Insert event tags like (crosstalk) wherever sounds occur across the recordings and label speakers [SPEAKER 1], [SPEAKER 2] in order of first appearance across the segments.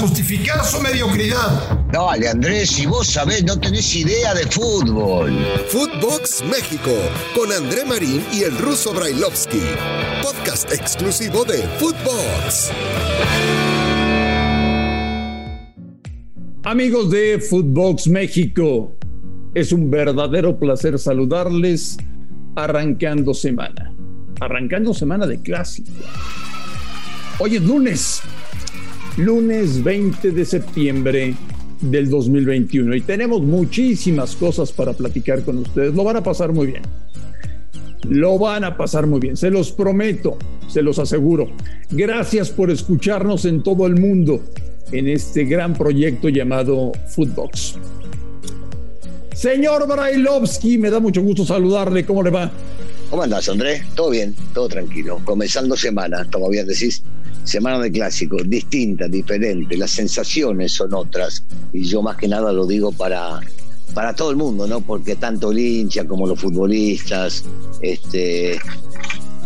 [SPEAKER 1] Justificar su mediocridad.
[SPEAKER 2] Dale, Andrés, si vos sabés, no tenés idea de fútbol.
[SPEAKER 3] Footbox México, con André Marín y el ruso Brailovsky. Podcast exclusivo de Footbox.
[SPEAKER 4] Amigos de Footbox México, es un verdadero placer saludarles arrancando semana. Arrancando semana de clásico. Hoy es lunes, lunes 20 de septiembre del 2021 y tenemos muchísimas cosas para platicar con ustedes. Lo van a pasar muy bien. Lo van a pasar muy bien, se los prometo, se los aseguro. Gracias por escucharnos en todo el mundo en este gran proyecto llamado Footbox. Señor Brailovsky, me da mucho gusto saludarle. ¿Cómo le va?
[SPEAKER 2] ¿Cómo andás, Andrés? Todo bien, todo tranquilo. Comenzando semana, como bien decís, semana de clásicos, distinta, diferente. Las sensaciones son otras. Y yo más que nada lo digo para, para todo el mundo, ¿no? Porque tanto el como los futbolistas, este,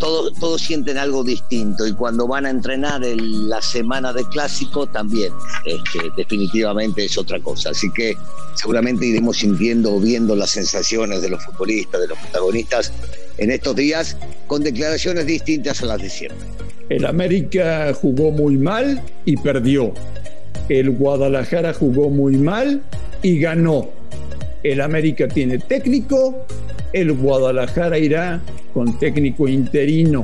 [SPEAKER 2] todos, todos sienten algo distinto y cuando van a entrenar en la semana de clásico también este, definitivamente es otra cosa. Así que seguramente iremos sintiendo o viendo las sensaciones de los futbolistas, de los protagonistas en estos días con declaraciones distintas a las de siempre.
[SPEAKER 4] El América jugó muy mal y perdió. El Guadalajara jugó muy mal y ganó. El América tiene técnico, el Guadalajara irá con técnico interino.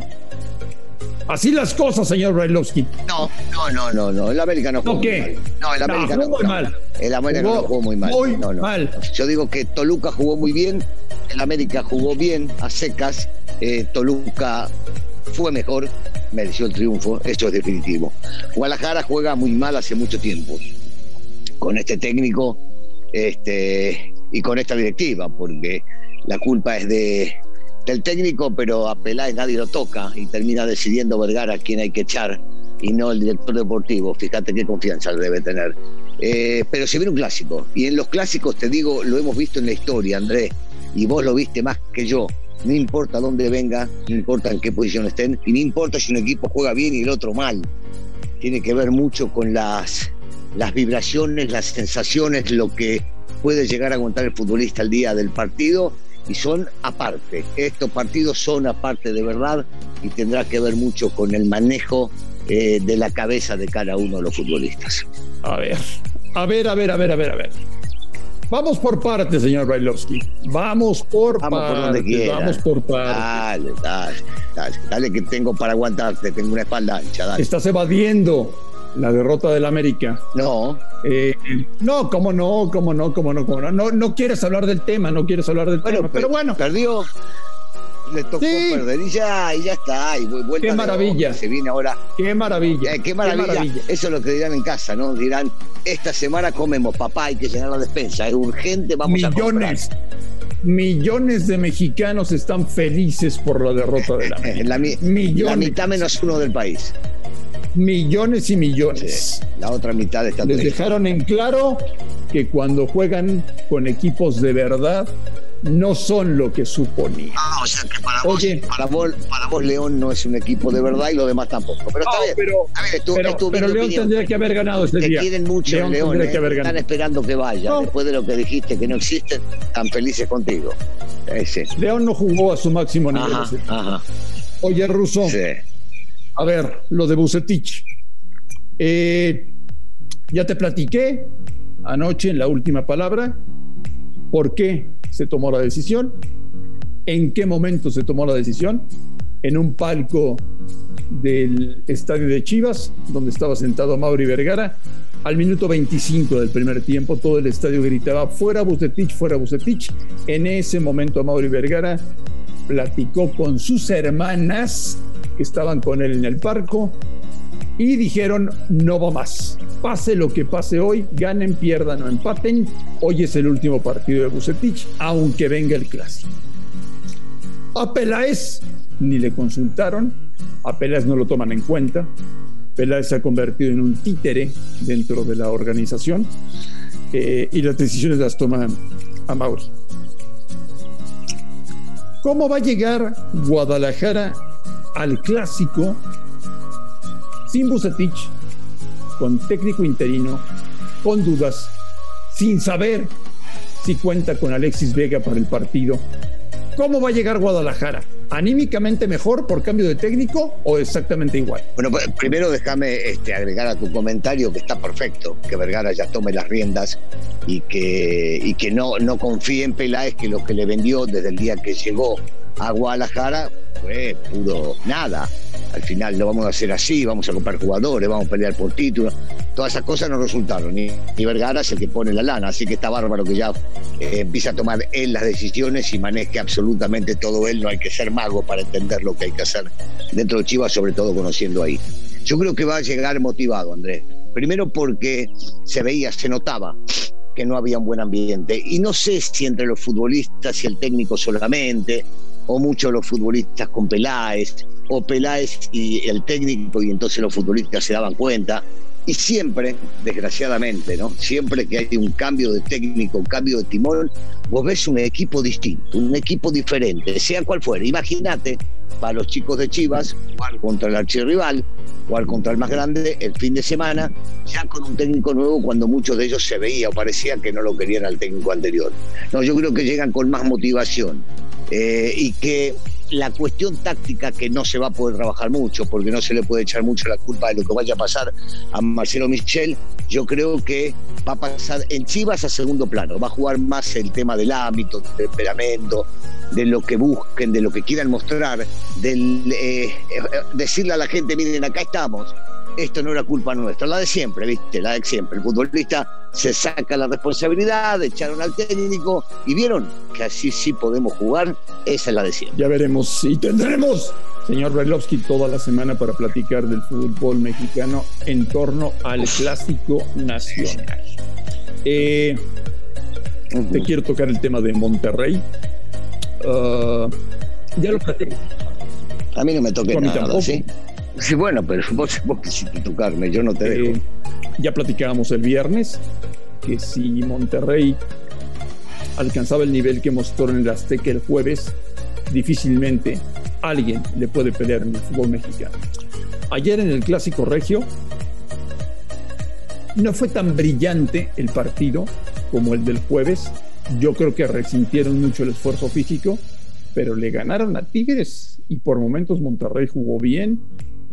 [SPEAKER 4] Así las cosas, señor Brailovsky.
[SPEAKER 2] No, no, no, no, no. El América no jugó
[SPEAKER 4] ¿No qué?
[SPEAKER 2] muy mal. No, el
[SPEAKER 4] No,
[SPEAKER 2] América
[SPEAKER 4] jugó
[SPEAKER 2] no,
[SPEAKER 4] muy
[SPEAKER 2] no,
[SPEAKER 4] mal.
[SPEAKER 2] El América
[SPEAKER 4] Jugó
[SPEAKER 2] no jugó muy mal.
[SPEAKER 4] muy
[SPEAKER 2] No, no.
[SPEAKER 4] mal.
[SPEAKER 2] Yo digo que Toluca jugó muy bien, el América jugó bien a secas, eh, Toluca fue mejor, mereció el triunfo, eso es definitivo. Guadalajara juega muy mal hace mucho tiempo, con este técnico este, y con esta directiva, porque la culpa es de, del técnico, pero a Peláez nadie lo toca y termina decidiendo Vergara quién hay que echar y no el director deportivo. Fíjate qué confianza debe tener. Eh, pero se viene un clásico y en los clásicos, te digo, lo hemos visto en la historia, Andrés, y vos lo viste más que yo. No importa dónde venga, no importa en qué posición estén, y no importa si un equipo juega bien y el otro mal. Tiene que ver mucho con las, las vibraciones, las sensaciones, lo que puede llegar a aguantar el futbolista el día del partido y son aparte. Estos partidos son aparte de verdad y tendrá que ver mucho con el manejo eh, de la cabeza de cada uno de los futbolistas.
[SPEAKER 4] A ver, a ver, a ver, a ver, a ver, a ver. Vamos por partes, señor Brailovsky. Vamos por
[SPEAKER 2] Vamos por donde quiera.
[SPEAKER 4] Vamos por partes.
[SPEAKER 2] Dale, dale, dale, dale que tengo para aguantarte, tengo una espalda ancha, dale.
[SPEAKER 4] Estás evadiendo la derrota del América.
[SPEAKER 2] No,
[SPEAKER 4] Eh, no, cómo no, cómo no, cómo no, cómo no. No, no quieres hablar del tema, no quieres hablar del tema. Pero
[SPEAKER 2] pe-
[SPEAKER 4] bueno,
[SPEAKER 2] perdió, le tocó
[SPEAKER 4] Sí.
[SPEAKER 2] perder y ya, y ya está. Y vu- vuelta
[SPEAKER 4] Qué
[SPEAKER 2] de
[SPEAKER 4] maravilla.
[SPEAKER 2] Se viene ahora
[SPEAKER 4] qué maravilla.
[SPEAKER 2] Eh, qué, maravilla. Eso es lo que dirán en casa, ¿no? Dirán, esta semana comemos, papá, hay que llenar la despensa, es urgente, vamos a
[SPEAKER 4] Millones, millones de mexicanos están felices por la derrota
[SPEAKER 2] comprar.
[SPEAKER 4] América. (laughs)
[SPEAKER 2] La, mi-
[SPEAKER 4] Millones.
[SPEAKER 2] la mitad menos uno del país.
[SPEAKER 4] Millones y millones.
[SPEAKER 2] La otra mitad está
[SPEAKER 4] Les dejaron en claro que cuando juegan con equipos de verdad no son lo que suponía.
[SPEAKER 2] Ah, o sea que para vos,
[SPEAKER 4] Oye.
[SPEAKER 2] para vos, para vos León no es un equipo de verdad y los demás tampoco. Pero está
[SPEAKER 4] No,
[SPEAKER 2] bien.
[SPEAKER 4] pero-
[SPEAKER 2] bien, es tu-
[SPEAKER 4] Pero, pero León
[SPEAKER 2] opinión.
[SPEAKER 4] tendría que haber ganado ese
[SPEAKER 2] Te
[SPEAKER 4] día.
[SPEAKER 2] quieren mucho
[SPEAKER 4] León
[SPEAKER 2] León, ¿eh?
[SPEAKER 4] que haber
[SPEAKER 2] están
[SPEAKER 4] ganado.
[SPEAKER 2] esperando que vaya.
[SPEAKER 4] No.
[SPEAKER 2] Después de lo que dijiste, que no existen, están felices contigo. Ese.
[SPEAKER 4] León no jugó a su máximo nivel.
[SPEAKER 2] Ajá.
[SPEAKER 4] Oye, Russo,
[SPEAKER 2] Sí.
[SPEAKER 4] a ver, lo de Bucetich. Eh, ya te platiqué anoche en la última palabra por qué se tomó la decisión, en qué momento se tomó la decisión, en un palco del estadio de Chivas, donde estaba sentado Mauri Vergara. Al minuto 25 del primer tiempo, todo el estadio gritaba: Fuera Bucetich, fuera Bucetich. En ese momento, Mauri Vergara platicó con sus hermanas que estaban con él en el parco y dijeron no va más. Pase lo que pase hoy, ganen, pierdan o empaten. Hoy es el último partido de Bucetich, aunque venga el clásico. A Peláez ni le consultaron, a Peláez no lo toman en cuenta. Peláez se ha convertido en un títere dentro de la organización eh, y las decisiones las toma a Mauri. ¿Cómo va a llegar Guadalajara al clásico sin Bucetich, con técnico interino, con dudas, sin saber si cuenta con Alexis Vega para el partido. ¿Cómo va a llegar Guadalajara? ¿Anímicamente mejor por cambio de técnico o exactamente igual?
[SPEAKER 2] Bueno, pues, primero déjame este, agregar a tu comentario que está perfecto, que Vergara ya tome las riendas y que, y que no, no confíe en Peláez, que lo que le vendió desde el día que llegó a Guadalajara fue puro nada al final lo vamos a hacer así, vamos a comprar jugadores, vamos a pelear por títulos. Todas esas cosas no resultaron. Ni, Vergara es el que pone la lana, así que está bárbaro que ya eh, empieza a tomar él las decisiones y maneje absolutamente todo él. No hay que ser mago para entender lo que hay que hacer dentro de Chivas, sobre todo conociendo ahí. Yo creo que va a llegar motivado, Andrés. Primero porque se veía, se notaba que no había un buen ambiente. Y no sé si entre los futbolistas y el técnico solamente, o muchos los futbolistas con Peláez, o Peláez y el técnico, y entonces los futbolistas se daban cuenta. Y siempre, desgraciadamente, ¿no? Siempre que hay un cambio de técnico, un cambio de timón, vos ves un equipo distinto, un equipo diferente, sea cual fuera. Imagínate, para los chicos de Chivas, jugar contra el archirrival, jugar contra el más grande el fin de semana, ya con un técnico nuevo cuando muchos de ellos se veía o parecía que no lo querían al técnico anterior. No, yo creo que llegan con más motivación eh, y que la cuestión táctica que no se va a poder trabajar mucho, porque no se le puede echar mucho la culpa de lo que vaya a pasar a Marcelo Michel, yo creo que va a pasar en Chivas a segundo plano, va a jugar más el tema del ámbito, del temperamento, de lo que busquen, de lo que quieran mostrar, del eh, eh, decirle a la gente, miren, acá estamos, esto no era culpa nuestra, la de siempre, ¿viste? La de siempre. El futbolista se saca la responsabilidad, echaron al técnico y vieron que así sí podemos jugar, esa es la de siempre.
[SPEAKER 4] Ya veremos y tendremos, señor Brailovsky, toda la semana para platicar del fútbol mexicano en torno al clásico nacional. Eh, te quiero tocar el tema de Monterrey. Ah, ya lo platico.
[SPEAKER 2] A mí no me toque nada, ¿sí? Sí, bueno, pero (laughs) vos, vos quisiste tocarme, yo no te dejo. Eh,
[SPEAKER 4] ya platicábamos el viernes que si Monterrey alcanzaba el nivel que mostró en el Azteca el jueves, difícilmente alguien le puede pelear en el fútbol mexicano. Ayer en el Clásico Regio no fue tan brillante el partido como el del jueves. Yo creo que resintieron mucho el esfuerzo físico, pero le ganaron a Tigres y por momentos Monterrey jugó bien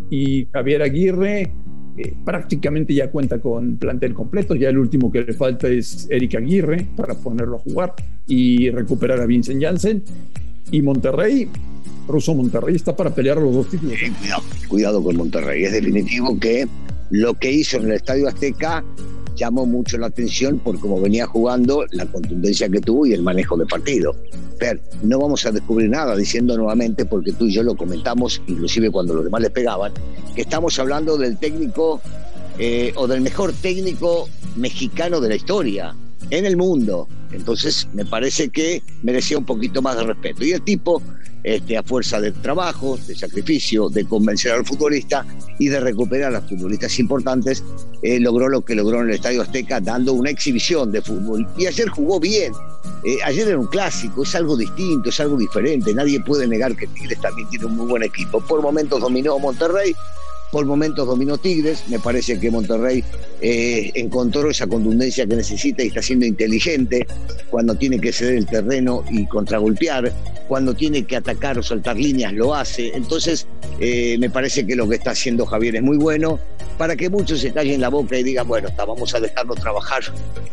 [SPEAKER 4] y Javier Aguirre eh, prácticamente ya cuenta con plantel completo. Ya el último que le falta es Eric Aguirre para ponerlo a jugar y recuperar a Vincent Janssen. Y Monterrey, Russo Monterrey está para pelear los dos títulos.
[SPEAKER 2] cuidado, cuidado con Monterrey. Es definitivo que lo que hizo en el Estadio Azteca llamó mucho la atención por cómo venía jugando, la contundencia que tuvo y el manejo de partido. Pero no vamos a descubrir nada diciendo nuevamente, porque tú y yo lo comentamos, inclusive cuando los demás le pegaban, que estamos hablando del técnico eh, o del mejor técnico mexicano de la historia en el mundo. Entonces me parece que merecía un poquito más de respeto. Y el tipo este, a fuerza de trabajo, de sacrificio, de convencer al futbolista y de recuperar a los futbolistas importantes, eh, logró lo que logró en el Estadio Azteca, dando una exhibición de fútbol. Y ayer jugó bien. Eh, ayer era un clásico, es algo distinto, es algo diferente. Nadie puede negar que Tigres también tiene un muy buen equipo. Por momentos dominó Monterrey, por momentos dominó Tigres. Me parece que Monterrey eh, encontró esa contundencia que necesita y está siendo inteligente cuando tiene que ceder el terreno y contragolpear, cuando tiene que atacar o saltar líneas, lo hace. Entonces, eh, me parece que lo que está haciendo Javier es muy bueno para que muchos se callen la boca y digan, bueno, vamos a dejarlo trabajar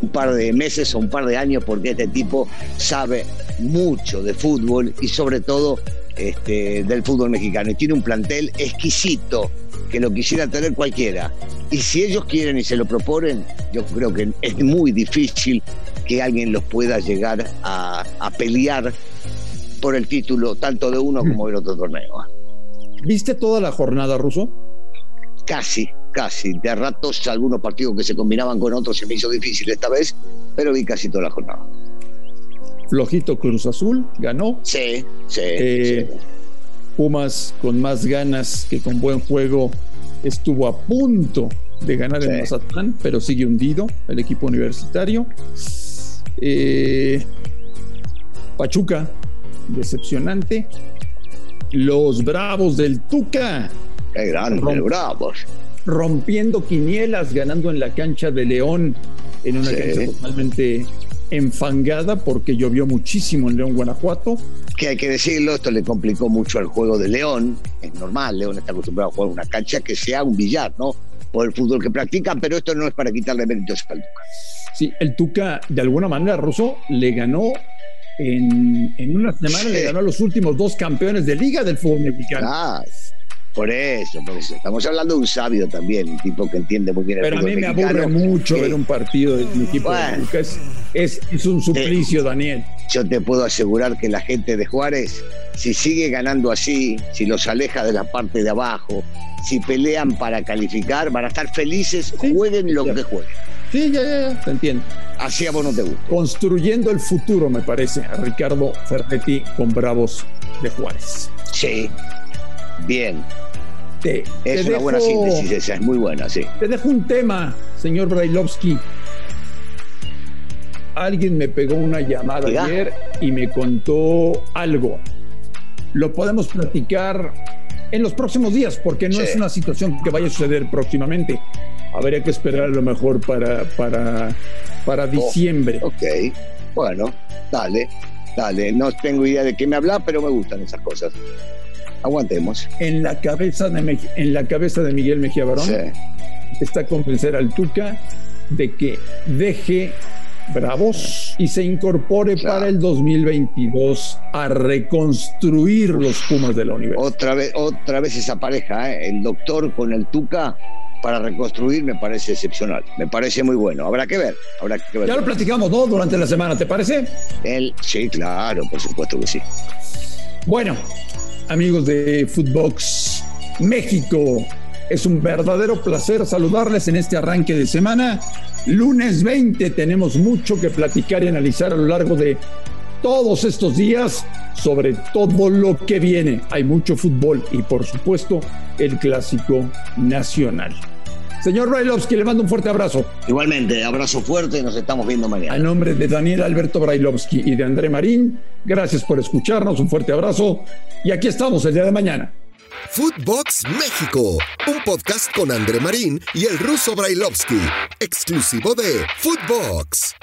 [SPEAKER 2] un par de meses o un par de años porque este tipo sabe mucho de fútbol y sobre todo este, del fútbol mexicano y tiene un plantel exquisito que lo quisiera tener cualquiera. Y si ellos quieren y se lo proponen, yo creo que es muy difícil que alguien los pueda llegar a, pelear por el título tanto de uno como del otro torneo.
[SPEAKER 4] ¿Viste toda la jornada, Ruso?
[SPEAKER 2] Casi, casi. De ratos algunos partidos que se combinaban con otros se me hizo difícil esta vez, pero vi casi toda la jornada.
[SPEAKER 4] Flojito Cruz Azul, ganó.
[SPEAKER 2] Sí, sí.
[SPEAKER 4] Eh, Pumas con más ganas que con buen juego estuvo a punto de ganar en Mazatlán, pero sigue hundido el equipo universitario. Eh, Pachuca, decepcionante. Los Bravos del Tuca.
[SPEAKER 2] Qué grande, Bravos.
[SPEAKER 4] Rompiendo quinielas, ganando en la cancha de León, en una cancha totalmente enfangada porque llovió muchísimo en León, Guanajuato.
[SPEAKER 2] Que hay que decirlo, esto le complicó mucho al juego de León. Es normal, León está acostumbrado a jugar una cancha que sea un billar, ¿no? Por el fútbol que practican, pero esto no es para quitarle méritos al Tuca.
[SPEAKER 4] Sí, el Tuca, de alguna manera, Russo le ganó en, en una semana, le ganó a los últimos dos campeones de liga del fútbol mexicano.
[SPEAKER 2] Ah, por eso, por eso. Estamos hablando de un sabio también, un tipo que entiende muy bien el
[SPEAKER 4] Pero a mí me aburre mucho ver un partido de mi equipo
[SPEAKER 2] Bueno.
[SPEAKER 4] de Tuca. Es, es, es un suplicio, Daniel.
[SPEAKER 2] Yo te puedo asegurar que la gente de Juárez, si sigue ganando así, si los aleja de la parte de abajo, si pelean para calificar, van a estar felices,
[SPEAKER 4] Sí,
[SPEAKER 2] jueguen lo
[SPEAKER 4] ya.
[SPEAKER 2] que jueguen.
[SPEAKER 4] Sí, ya, ya, ya, te entiendo.
[SPEAKER 2] Así a vos no te gusta.
[SPEAKER 4] Construyendo el futuro, me parece, a Ricardo Ferretti con Bravos de Juárez.
[SPEAKER 2] Sí, bien.
[SPEAKER 4] Te,
[SPEAKER 2] Es
[SPEAKER 4] te
[SPEAKER 2] una buena síntesis esa, es muy buena, sí.
[SPEAKER 4] Te dejo un tema, señor Brailovsky. Alguien me pegó una llamada ayer y me contó algo. Lo podemos platicar en los próximos días, porque no
[SPEAKER 2] Sí.
[SPEAKER 4] es una situación que vaya a suceder próximamente. Habría que esperar a lo mejor para, para, para diciembre.
[SPEAKER 2] Ok, bueno, dale, dale. No tengo idea de qué me habla, pero me gustan esas cosas. Aguantemos.
[SPEAKER 4] En la cabeza de, en la cabeza de Miguel Mejía Barón
[SPEAKER 2] Sí.
[SPEAKER 4] está convencer al Tuca de que deje Bravos y se incorpore
[SPEAKER 2] Claro.
[SPEAKER 4] para el 2022 a reconstruir los Pumas de la universidad.
[SPEAKER 2] Otra vez, otra vez esa pareja, ¿eh? el doctor con el Tuca para reconstruir me parece excepcional. Me parece muy bueno. Habrá que ver, habrá que ver.
[SPEAKER 4] Ya lo platicamos, ¿no? Durante la semana, ¿te parece?
[SPEAKER 2] Él, sí, claro, por supuesto que sí.
[SPEAKER 4] Bueno, amigos de Footbox México, es un verdadero placer saludarles en este arranque de semana. Lunes 20 tenemos mucho que platicar y analizar a lo largo de todos estos días sobre todo lo que viene. Hay mucho fútbol y por supuesto el clásico nacional. Señor Brailovsky, le mando un fuerte abrazo.
[SPEAKER 2] Igualmente, abrazo fuerte, nos estamos viendo
[SPEAKER 4] A
[SPEAKER 2] mañana.
[SPEAKER 4] nombre de Daniel Alberto Brailovsky y de André Marín, gracias por escucharnos, un fuerte abrazo y aquí estamos el día de mañana.
[SPEAKER 3] Footbox México, un podcast con André Marín y el ruso Brailovsky, exclusivo de Footbox.